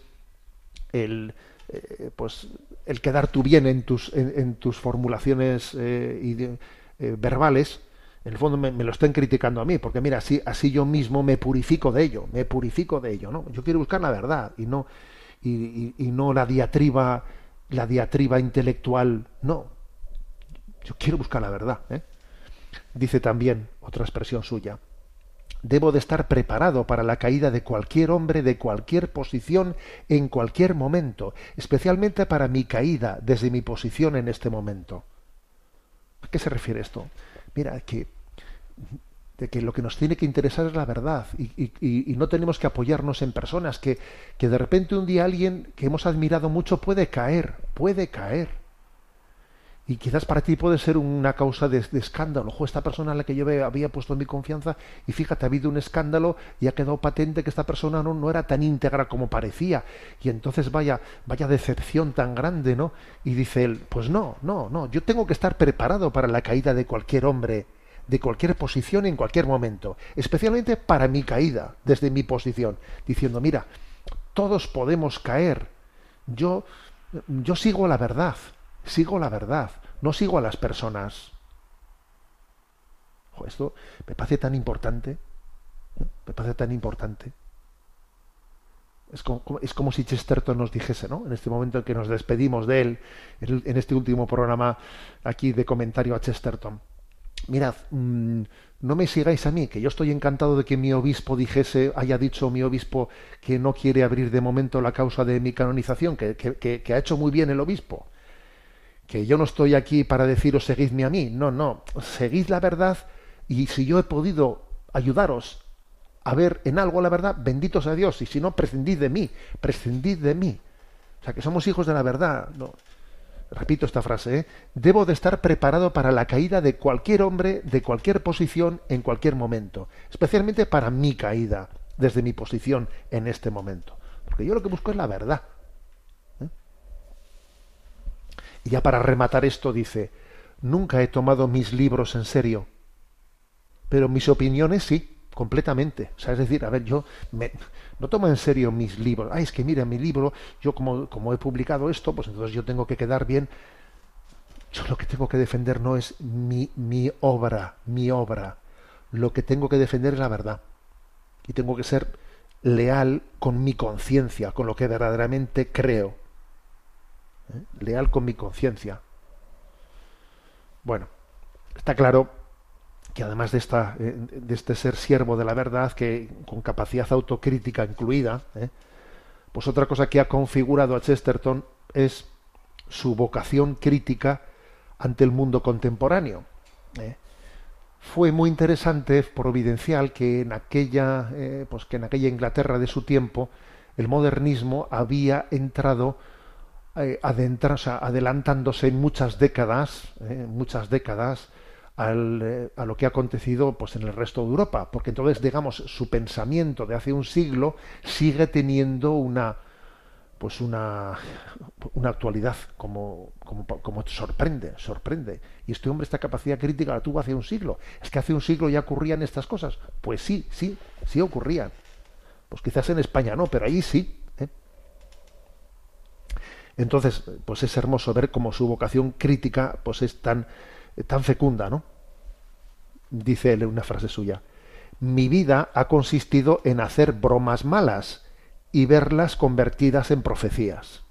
el, eh, pues el quedar tu bien en tus, en, tus formulaciones de, verbales, en el fondo me, lo estén criticando a mí, porque mira, así, así yo mismo me purifico de ello, me purifico de ello, ¿no? Yo quiero buscar la verdad y no, y, y, y no la diatriba, la diatriba intelectual, no. Yo quiero buscar la verdad. ¿eh? Dice también, otra expresión suya, debo de estar preparado para la caída de cualquier hombre de cualquier posición en cualquier momento, especialmente para mi caída desde mi posición en este momento. ¿A qué se refiere esto? mira, que de que lo que nos tiene que interesar es la verdad y, y- no tenemos que apoyarnos en personas que, que de repente un día alguien que hemos admirado mucho puede caer, puede caer. Y quizás para ti puede ser una causa de, escándalo. Ojo, esta persona a la que yo había- había puesto mi confianza y fíjate, ha habido un escándalo y ha quedado patente que esta persona no, no era tan íntegra como parecía. Y entonces vaya, vaya decepción tan grande, ¿no? Y dice él, pues no, no, no, yo tengo que estar preparado para la caída de cualquier hombre, de cualquier posición en cualquier momento, especialmente para mi caída desde mi posición, diciendo, mira, todos podemos caer. Yo, yo sigo la verdad, sigo la verdad, no sigo a las personas. Esto me parece tan importante, ¿eh? me parece tan importante. Es como, es como si Chesterton nos dijese, ¿no? En este momento en que nos despedimos de él, en, este último programa aquí de comentario a Chesterton. Mirad, mm, no me sigáis a mí, que yo estoy encantado de que mi obispo dijese, haya dicho mi obispo que no quiere abrir de momento la causa de mi canonización, que- que ha hecho muy bien el obispo. Que yo no estoy aquí para deciros seguidme a mí, no, no, seguid la verdad y si yo he podido ayudaros a ver en algo la verdad, bendito sea Dios, y si no, prescindid de mí, prescindid de mí. O sea, que somos hijos de la verdad. No, repito esta frase, ¿eh? debo de estar preparado para la caída de cualquier hombre, de cualquier posición, en cualquier momento, especialmente para mi caída, desde mi posición en este momento. Porque yo lo que busco es la verdad. ¿eh? Y ya para rematar esto dice, nunca he tomado mis libros en serio, pero mis opiniones sí, completamente. O sea, es decir, a ver, yo me- no tomo en serio mis libros. Ay, es que mira, mi libro, yo como, como he publicado esto, pues entonces yo tengo que quedar bien. Yo lo que tengo que defender no es mi, mi obra, mi obra. Lo que tengo que defender es la verdad. Y tengo que ser leal con mi conciencia, con lo que verdaderamente creo. ¿Eh? Leal con mi conciencia. Bueno, está claro que además de, esta, eh, de este ser siervo de la verdad, que con capacidad autocrítica incluida, ¿eh? pues otra cosa que ha configurado a Chesterton es su vocación crítica ante el mundo contemporáneo. ¿eh? Fue muy interesante, providencial, que en aquella, pues que en aquella Inglaterra de su tiempo, el modernismo había entrado eh, adelantándose muchas décadas, eh, muchas décadas al, eh, a lo que ha acontecido pues en el resto de Europa, porque entonces digamos su pensamiento de hace un siglo sigue teniendo una pues una, una actualidad como, como, como sorprende, sorprende. Y este hombre esta capacidad crítica la tuvo hace un siglo. Es que hace un siglo ya ocurrían estas cosas. Pues sí, sí, sí ocurrían. Pues quizás en España no, pero ahí sí. Entonces, pues es hermoso ver cómo su vocación crítica pues es tan, tan fecunda, ¿no? Dice él en una frase suya. Mi vida ha consistido en hacer bromas malas y verlas convertidas en profecías.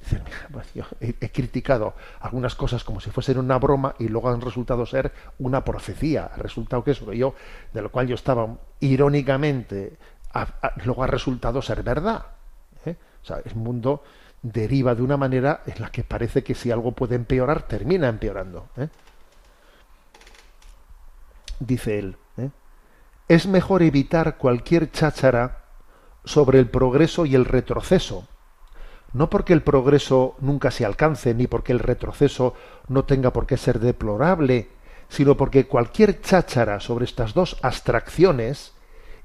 Dice, "Mira, pues yo he, criticado algunas cosas como si fuesen una broma y luego han resultado ser una profecía. Ha resultado que eso yo, de lo cual yo estaba irónicamente, ha- luego ha resultado ser verdad. O sea, el mundo deriva de una manera en la que parece que si algo puede empeorar, termina empeorando. ¿eh? Dice él, ¿eh? es mejor evitar cualquier cháchara sobre el progreso y el retroceso, no porque el progreso nunca se alcance, ni porque el retroceso no tenga por qué ser deplorable, sino porque cualquier cháchara sobre estas dos abstracciones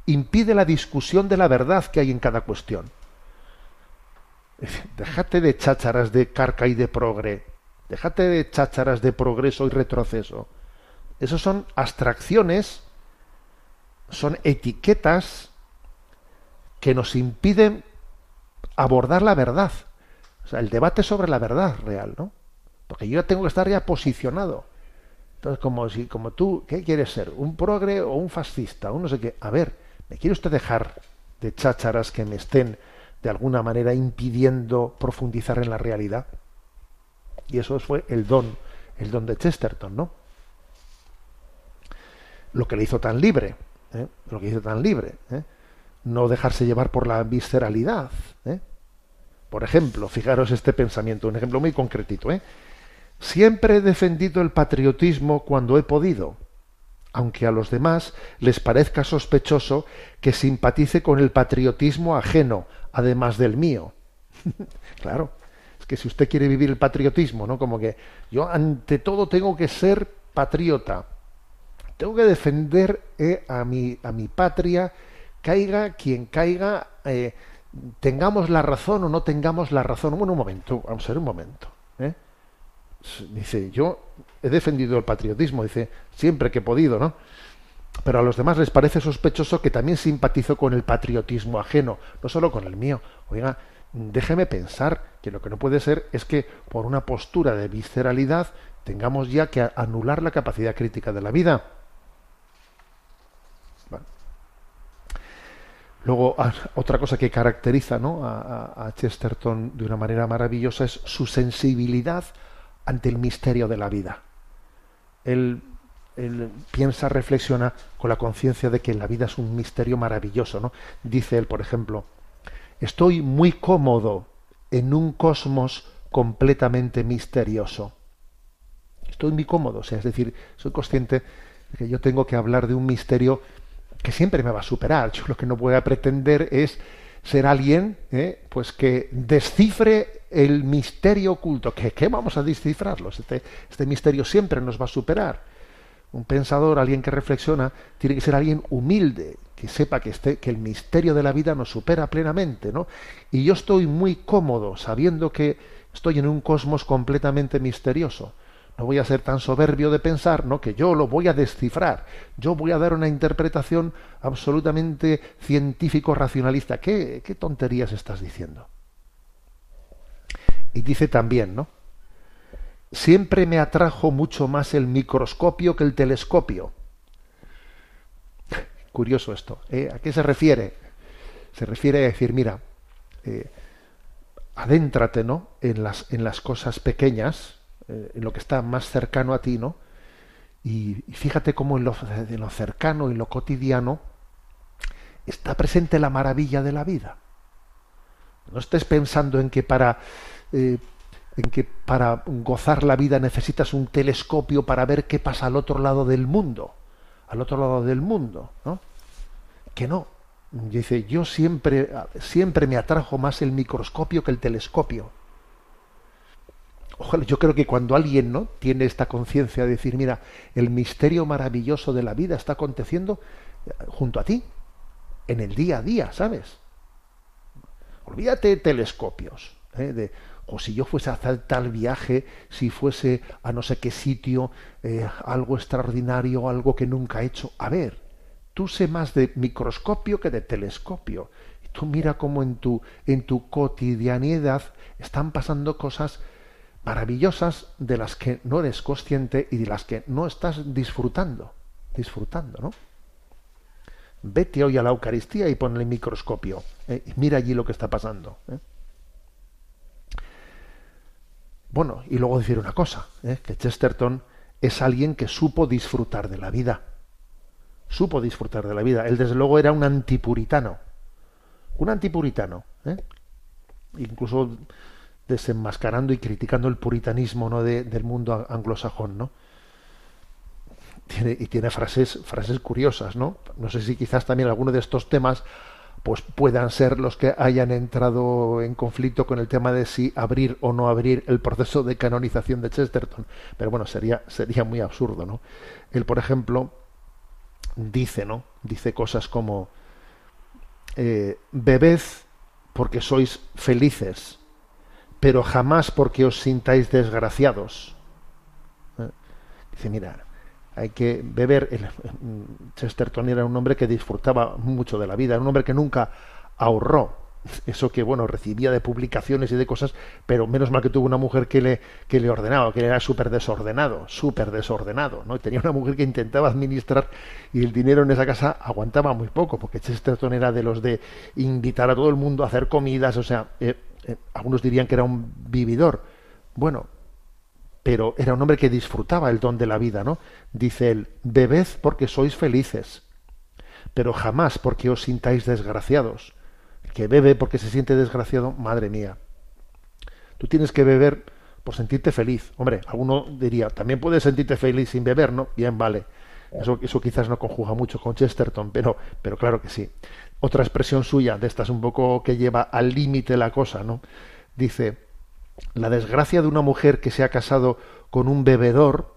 impide la discusión de la verdad que hay en cada cuestión. Déjate de chácharas de carca y de progre, déjate de chácharas de progreso y retroceso. Esos son abstracciones, son etiquetas que nos impiden abordar la verdad. O sea, el debate sobre la verdad real, ¿no? Porque yo tengo que estar ya posicionado. Entonces, como si, como tú, ¿qué quieres ser? ¿Un progre o un fascista? Un no sé qué. A ver, ¿me quiere usted dejar de chácharas que me estén de alguna manera impidiendo profundizar en la realidad? Y eso fue el don, el don de Chesterton, ¿no? Lo que le hizo tan libre, ¿eh? lo que hizo tan libre, ¿eh? no dejarse llevar por la visceralidad. ¿eh? Por ejemplo, fijaros este pensamiento, un ejemplo muy concretito. ¿eh? Siempre he defendido el patriotismo cuando he podido, aunque a los demás les parezca sospechoso que simpatice con el patriotismo ajeno, además del mío. claro, es que si usted quiere vivir el patriotismo, ¿no? Como que yo ante todo tengo que ser patriota, tengo que defender eh, a, mi, a mi patria, caiga quien caiga, eh, tengamos la razón o no tengamos la razón. Bueno, un momento, vamos a ver un momento. ¿eh? Dice, yo he defendido el patriotismo, dice, siempre que he podido, ¿no? Pero a los demás les parece sospechoso que también simpatizo con el patriotismo ajeno, no solo con el mío. Oiga, déjeme pensar que lo que no puede ser es que por una postura de visceralidad tengamos ya que anular la capacidad crítica de la vida. Luego, ah, otra cosa que caracteriza ¿no? a, a, Chesterton de una manera maravillosa es su sensibilidad ante el misterio de la vida. Él, él piensa, reflexiona con la conciencia de que la vida es un misterio maravilloso. ¿no? Dice él, por ejemplo, estoy muy cómodo en un cosmos completamente misterioso. Estoy muy cómodo, o sea, es decir, soy consciente de que yo tengo que hablar de un misterio que siempre me va a superar. Yo lo que no voy a pretender es ser alguien ¿eh? pues que descifre el misterio oculto. ¿Qué, qué vamos a descifrarlo? Este, este misterio siempre nos va a superar. Un pensador, alguien que reflexiona, tiene que ser alguien humilde, que sepa que, este, que el misterio de la vida nos supera plenamente. ¿no? Y yo estoy muy cómodo sabiendo que estoy en un cosmos completamente misterioso no voy a ser tan soberbio de pensar, ¿no? que yo lo voy a descifrar, yo voy a dar una interpretación absolutamente científico racionalista. ¿Qué, qué tonterías estás diciendo? Y dice también, ¿no? Siempre me atrajo mucho más el microscopio que el telescopio. Curioso esto. ¿eh? ¿A qué se refiere? Se refiere a decir, mira, eh, adéntrate, ¿no? En las, en las cosas pequeñas, eh, en lo que está más cercano a ti, ¿no? Y, fíjate cómo en lo, en lo cercano, en lo cotidiano, está presente la maravilla de la vida. No estés pensando en que para eh, en que para gozar la vida necesitas un telescopio para ver qué pasa al otro lado del mundo, al otro lado del mundo, ¿no? Que no. Dice, yo siempre, siempre me atrajo más el microscopio que el telescopio. Ojalá, yo creo que cuando alguien no tiene esta conciencia de decir, mira, el misterio maravilloso de la vida está aconteciendo eh, junto a ti, en el día a día, ¿sabes? Olvídate telescopios, ¿eh? de, o si yo fuese a hacer tal viaje, si fuese a no sé qué sitio, eh, algo extraordinario, algo que nunca he hecho. A ver, tú sé más de microscopio que de telescopio. Y tú mira cómo en tu, en tu cotidianidad están pasando cosas maravillosas de las que no eres consciente y de las que no estás disfrutando. Disfrutando, ¿no? Vete hoy a la Eucaristía y ponle el microscopio. ¿eh? Y mira allí lo que está pasando. ¿eh? Bueno, y luego decir una cosa, ¿eh? que Chesterton es alguien que supo disfrutar de la vida. Supo disfrutar de la vida. Él desde luego era un antipuritano. Un antipuritano. ¿eh? Incluso desenmascarando y criticando el puritanismo ¿no? De, del mundo anglosajón, ¿no? Tiene, y tiene frases, frases curiosas, ¿no? No sé si quizás también alguno de estos temas pues puedan ser los que hayan entrado en conflicto con el tema de si abrir o no abrir el proceso de canonización de Chesterton. Pero bueno, sería, sería muy absurdo, ¿no? Él, por ejemplo, dice, ¿no? Dice cosas como eh, bebed porque sois felices, pero jamás porque os sintáis desgraciados. ¿Eh? Dice, mira, hay que beber. El, Chesterton era un hombre que disfrutaba mucho de la vida, un hombre que nunca ahorró eso que bueno recibía de publicaciones y de cosas, pero menos mal que tuvo una mujer que le que le ordenaba, que era súper desordenado, súper desordenado, ¿no? Y tenía una mujer que intentaba administrar y el dinero en esa casa aguantaba muy poco, porque Chesterton era de los de invitar a todo el mundo a hacer comidas, o sea, eh, eh, algunos dirían que era un vividor. Bueno, pero era un hombre que disfrutaba el don de la vida, ¿no? Dice él, bebed porque sois felices, pero jamás porque os sintáis desgraciados. El que bebe porque se siente desgraciado, madre mía. Tú tienes que beber por sentirte feliz. Hombre, alguno diría, también puedes sentirte feliz sin beber, ¿no? Bien, vale. Eso, quizás no conjuga mucho con Chesterton, pero, pero claro que sí. Otra expresión suya, de estas un poco que lleva al límite la cosa, ¿no? Dice, la desgracia de una mujer que se ha casado con un bebedor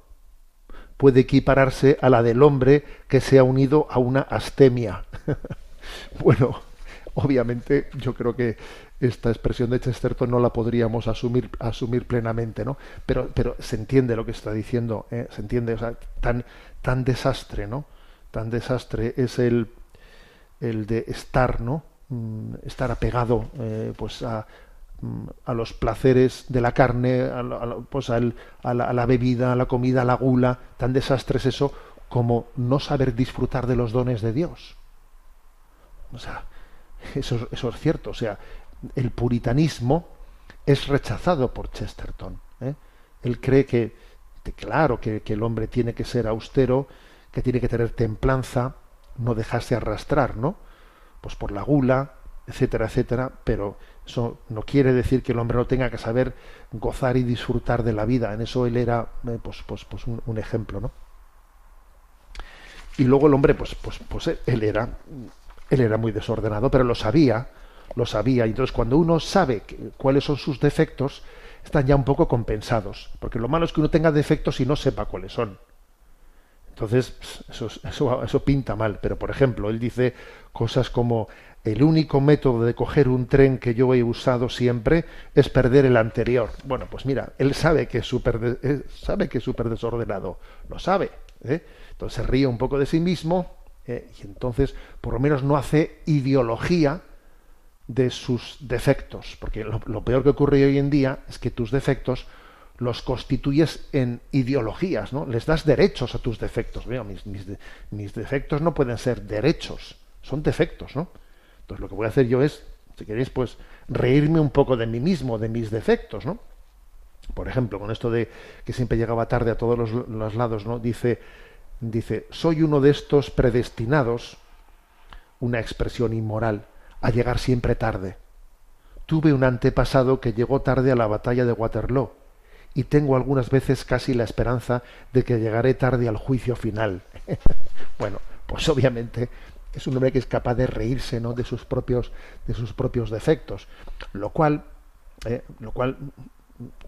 puede equipararse a la del hombre que se ha unido a una astemia. bueno, obviamente yo creo que esta expresión de Chesterton no la podríamos asumir, plenamente, ¿no? Pero, se entiende lo que está diciendo, ¿eh? se entiende, o sea, tan, desastre, ¿no? Tan desastre es el, el de estar, ¿no? Mm, estar apegado, eh, pues a, a los placeres de la carne, a, la- a la- pues a la, bebida, a la comida, a la gula, tan desastre es eso como no saber disfrutar de los dones de Dios. O sea, eso, es cierto. O sea, el puritanismo es rechazado por Chesterton. ¿eh? Él cree que, que claro, que, que el hombre tiene que ser austero, que tiene que tener templanza, no dejarse arrastrar, ¿no? Pues por la gula, etcétera, etcétera, pero eso no quiere decir que el hombre no tenga que saber gozar y disfrutar de la vida. En eso él era, eh, pues, pues, pues un, ejemplo, ¿no? Y luego el hombre, pues, pues, pues él era, él era muy desordenado, pero lo sabía, lo sabía. Y entonces cuando uno sabe cuáles son sus defectos, están ya un poco compensados. Porque lo malo es que uno tenga defectos y no sepa cuáles son. Entonces, eso, es- eso, eso pinta mal. Pero, por ejemplo, él dice cosas como el único método de coger un tren que yo he usado siempre es perder el anterior. Bueno, pues mira, él sabe que es súper eh, sabe que es súper desordenado, lo sabe. ¿eh? Entonces se ríe un poco de sí mismo ¿eh? y entonces por lo menos no hace ideología de sus defectos, porque lo, peor que ocurre hoy en día es que tus defectos los constituyes en ideologías, ¿no? Les das derechos a tus defectos. Veo, mis, mis, mis defectos no pueden ser derechos, son defectos, ¿no? Entonces lo que voy a hacer yo es, si queréis, pues reírme un poco de mí mismo, de mis defectos, ¿no? Por ejemplo, con esto de que siempre llegaba tarde a todos los, lados, ¿no? Dice, dice, soy uno de estos predestinados, una expresión inmoral, a llegar siempre tarde. Tuve un antepasado que llegó tarde a la batalla de Waterloo y tengo algunas veces casi la esperanza de que llegaré tarde al juicio final. bueno, pues obviamente es un hombre que es capaz de reírse ¿no? de sus propios de sus propios defectos, lo cual eh, lo cual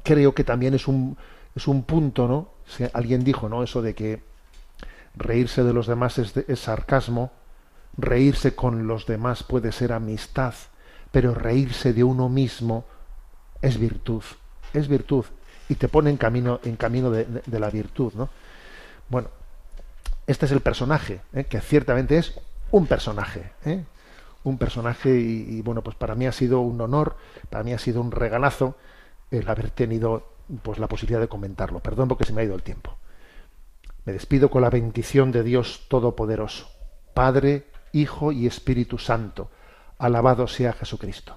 creo que también es un es un punto, ¿no? Alguien dijo, ¿no? Eso de que reírse de los demás es, sarcasmo, reírse con los demás puede ser amistad, pero reírse de uno mismo es virtud, es virtud y te pone en camino en camino de la virtud, ¿no? Bueno, este es el personaje, ¿eh? que ciertamente es un personaje, ¿eh? un personaje y, y, bueno, pues para mí ha sido un honor, para mí ha sido un regalazo el haber tenido pues la posibilidad de comentarlo. Perdón porque se me ha ido el tiempo. Me despido con la bendición de Dios Todopoderoso, Padre, Hijo y Espíritu Santo. Alabado sea Jesucristo.